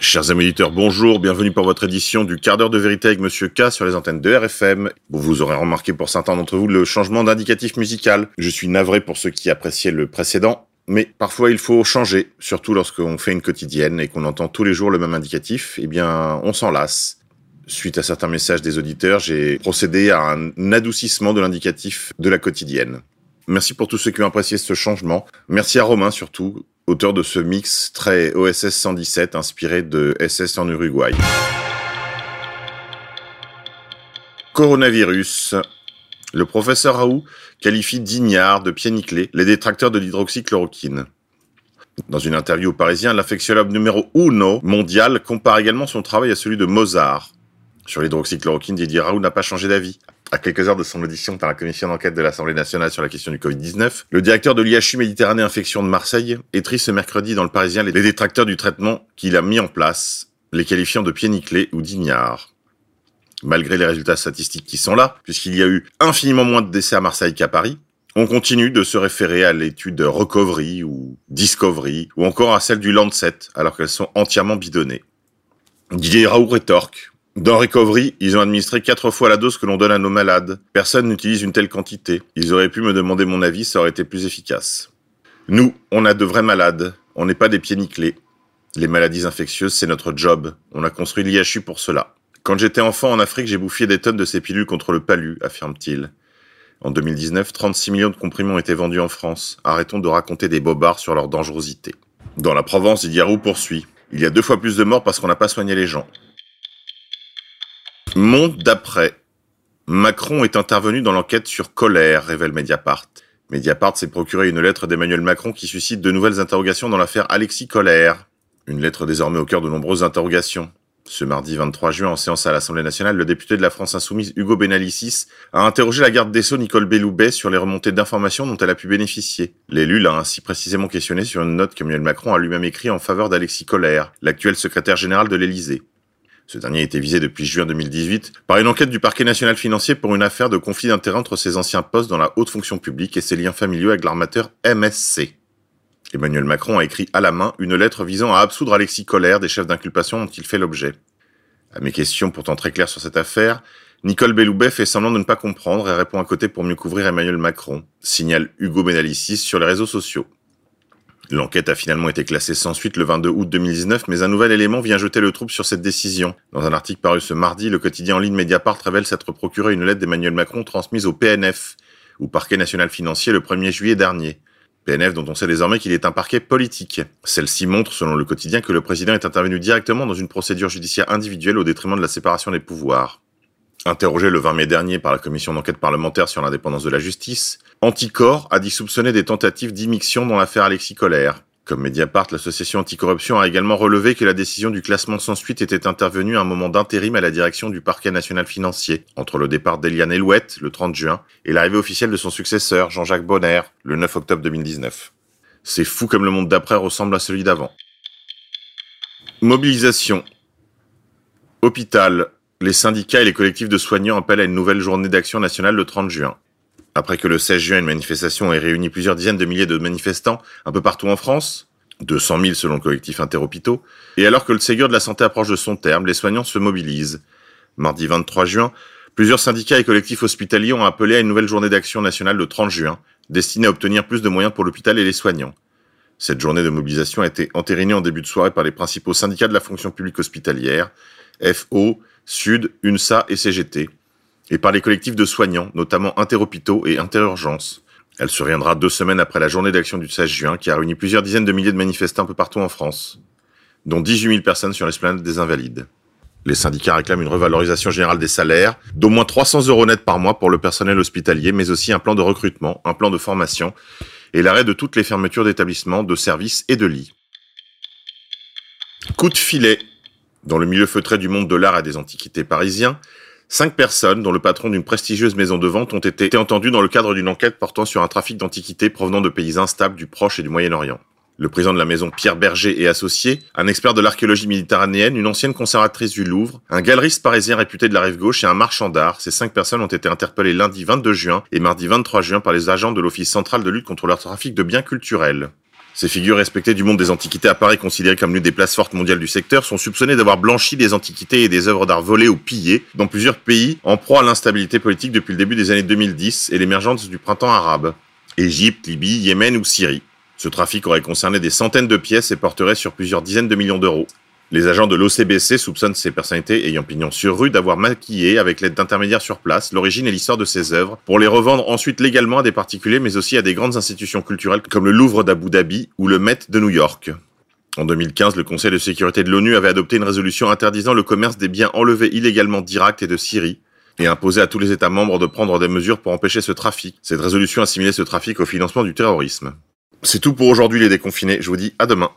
Chers amis auditeurs, bonjour, bienvenue pour votre édition du quart d'heure de vérité avec Monsieur K sur les antennes de RFM. Vous aurez remarqué pour certains d'entre vous le changement d'indicatif musical. Je suis navré pour ceux qui appréciaient le précédent, mais parfois il faut changer, surtout lorsqu'on fait une quotidienne et qu'on entend tous les jours le même indicatif, eh bien on s'en lasse. Suite à certains messages des auditeurs, j'ai procédé à un adoucissement de l'indicatif de la quotidienne. Merci pour tous ceux qui ont apprécié ce changement. Merci à Romain surtout, auteur de ce mix très OSS 117 inspiré de SS en Uruguay. Coronavirus. Le professeur Raoult qualifie d'ignards, de pieds nickelés, les détracteurs de l'hydroxychloroquine. Dans une interview au Parisien, l'infectiologue numéro uno mondial compare également son travail à celui de Mozart. Sur l'hydroxychloroquine, Didier Raoult n'a pas changé d'avis. À quelques heures de son audition par la commission d'enquête de l'Assemblée nationale sur la question du Covid-19, le directeur de l'IHU Méditerranée Infection de Marseille étrit ce mercredi dans le Parisien les détracteurs du traitement qu'il a mis en place, les qualifiant de pieds nickelés ou d'ignards. Malgré les résultats statistiques qui sont là, puisqu'il y a eu infiniment moins de décès à Marseille qu'à Paris, on continue de se référer à l'étude Recovery ou Discovery ou encore à celle du Lancet alors qu'elles sont entièrement bidonnées. Didier Raoult rétorque dans Recovery, ils ont administré quatre fois la dose que l'on donne à nos malades. Personne n'utilise une telle quantité. Ils auraient pu me demander mon avis, ça aurait été plus efficace. Nous, on a de vrais malades. On n'est pas des pieds nickelés. Les maladies infectieuses, c'est notre job. On a construit l'IHU pour cela. Quand j'étais enfant en Afrique, j'ai bouffé des tonnes de ces pilules contre le palu, affirme-t-il. En 2019, 36 millions de comprimés ont été vendus en France. Arrêtons de raconter des bobards sur leur dangerosité. Dans la Provence, Didier poursuit. Il y a deux fois plus de morts parce qu'on n'a pas soigné les gens. Monde d'après. Macron est intervenu dans l'enquête sur colère, révèle Mediapart. Mediapart s'est procuré une lettre d'Emmanuel Macron qui suscite de nouvelles interrogations dans l'affaire Alexis Colère. Une lettre désormais au cœur de nombreuses interrogations. Ce mardi 23 juin, en séance à l'Assemblée nationale, le député de la France insoumise Hugo Benalicis a interrogé la garde des Sceaux Nicole Belloubet sur les remontées d'informations dont elle a pu bénéficier. L'élu l'a ainsi précisément questionné sur une note qu'Emmanuel Macron a lui-même écrite en faveur d'Alexis Colère, l'actuel secrétaire général de l'Élysée. Ce dernier était visé depuis juin 2018 par une enquête du parquet national financier pour une affaire de conflit d'intérêts entre ses anciens postes dans la haute fonction publique et ses liens familiaux avec l'armateur MSC. Emmanuel Macron a écrit à la main une lettre visant à absoudre Alexis Colère des chefs d'inculpation dont il fait l'objet. À mes questions pourtant très claires sur cette affaire, Nicole Belloubet fait semblant de ne pas comprendre et répond à côté pour mieux couvrir Emmanuel Macron, signale Hugo Benalicis sur les réseaux sociaux. L'enquête a finalement été classée sans suite le 22 août 2019, mais un nouvel élément vient jeter le trouble sur cette décision. Dans un article paru ce mardi, le quotidien en ligne Mediapart révèle s'être procuré une lettre d'Emmanuel Macron transmise au PNF, ou Parquet National Financier, le 1er juillet dernier. PNF dont on sait désormais qu'il est un parquet politique. Celle-ci montre, selon le quotidien, que le président est intervenu directement dans une procédure judiciaire individuelle au détriment de la séparation des pouvoirs. Interrogé le 20 mai dernier par la commission d'enquête parlementaire sur l'indépendance de la justice, Anticor a dit soupçonner des tentatives d'immixtion dans l'affaire Alexis Colère. Comme Mediapart, l'association anticorruption a également relevé que la décision du classement sans suite était intervenue à un moment d'intérim à la direction du parquet national financier, entre le départ d'Eliane Elouette, le 30 juin, et l'arrivée officielle de son successeur, Jean-Jacques Bonner, le 9 octobre 2019. C'est fou comme le monde d'après ressemble à celui d'avant. Mobilisation. Hôpital. Les syndicats et les collectifs de soignants appellent à une nouvelle journée d'action nationale le 30 juin. Après que le 16 juin, une manifestation ait réuni plusieurs dizaines de milliers de manifestants un peu partout en France, 200 000 selon le collectif Interhôpitaux, et alors que le Ségur de la santé approche de son terme, les soignants se mobilisent. Mardi 23 juin, plusieurs syndicats et collectifs hospitaliers ont appelé à une nouvelle journée d'action nationale le 30 juin, destinée à obtenir plus de moyens pour l'hôpital et les soignants. Cette journée de mobilisation a été entérinée en début de soirée par les principaux syndicats de la fonction publique hospitalière, FO, Sud, UNSA et CGT, et par les collectifs de soignants, notamment Interhôpitaux et Interurgence. Elle surviendra deux semaines après la journée d'action du 16 juin qui a réuni plusieurs dizaines de milliers de manifestants un peu partout en France, dont 18 000 personnes sur l'esplanade des Invalides. Les syndicats réclament une revalorisation générale des salaires, d'au moins 300 euros net par mois pour le personnel hospitalier, mais aussi un plan de recrutement, un plan de formation et l'arrêt de toutes les fermetures d'établissements, de services et de lits. Coup de filet. Dans le milieu feutré du monde de l'art et des antiquités parisiens, Cinq personnes, dont le patron d'une prestigieuse maison de vente, ont été entendues dans le cadre d'une enquête portant sur un trafic d'antiquités provenant de pays instables du Proche et du Moyen-Orient. Le président de la maison Pierre Berger et associé, un expert de l'archéologie méditerranéenne, une ancienne conservatrice du Louvre, un galeriste parisien réputé de la rive gauche et un marchand d'art, ces cinq personnes ont été interpellées lundi 22 juin et mardi 23 juin par les agents de l'Office central de lutte contre le trafic de biens culturels. Ces figures respectées du monde des antiquités à Paris, considérées comme l'une des places fortes mondiales du secteur, sont soupçonnées d'avoir blanchi des antiquités et des œuvres d'art volées ou pillées dans plusieurs pays en proie à l'instabilité politique depuis le début des années 2010 et l'émergence du printemps arabe. Égypte, Libye, Yémen ou Syrie. Ce trafic aurait concerné des centaines de pièces et porterait sur plusieurs dizaines de millions d'euros. Les agents de l'OCBC soupçonnent ces personnalités ayant pignon sur rue d'avoir maquillé, avec l'aide d'intermédiaires sur place, l'origine et l'histoire de ces œuvres, pour les revendre ensuite légalement à des particuliers, mais aussi à des grandes institutions culturelles comme le Louvre d'Abu Dhabi ou le Met de New York. En 2015, le Conseil de sécurité de l'ONU avait adopté une résolution interdisant le commerce des biens enlevés illégalement d'Irak et de Syrie, et imposé à tous les États membres de prendre des mesures pour empêcher ce trafic. Cette résolution assimilait ce trafic au financement du terrorisme. C'est tout pour aujourd'hui les déconfinés, je vous dis à demain.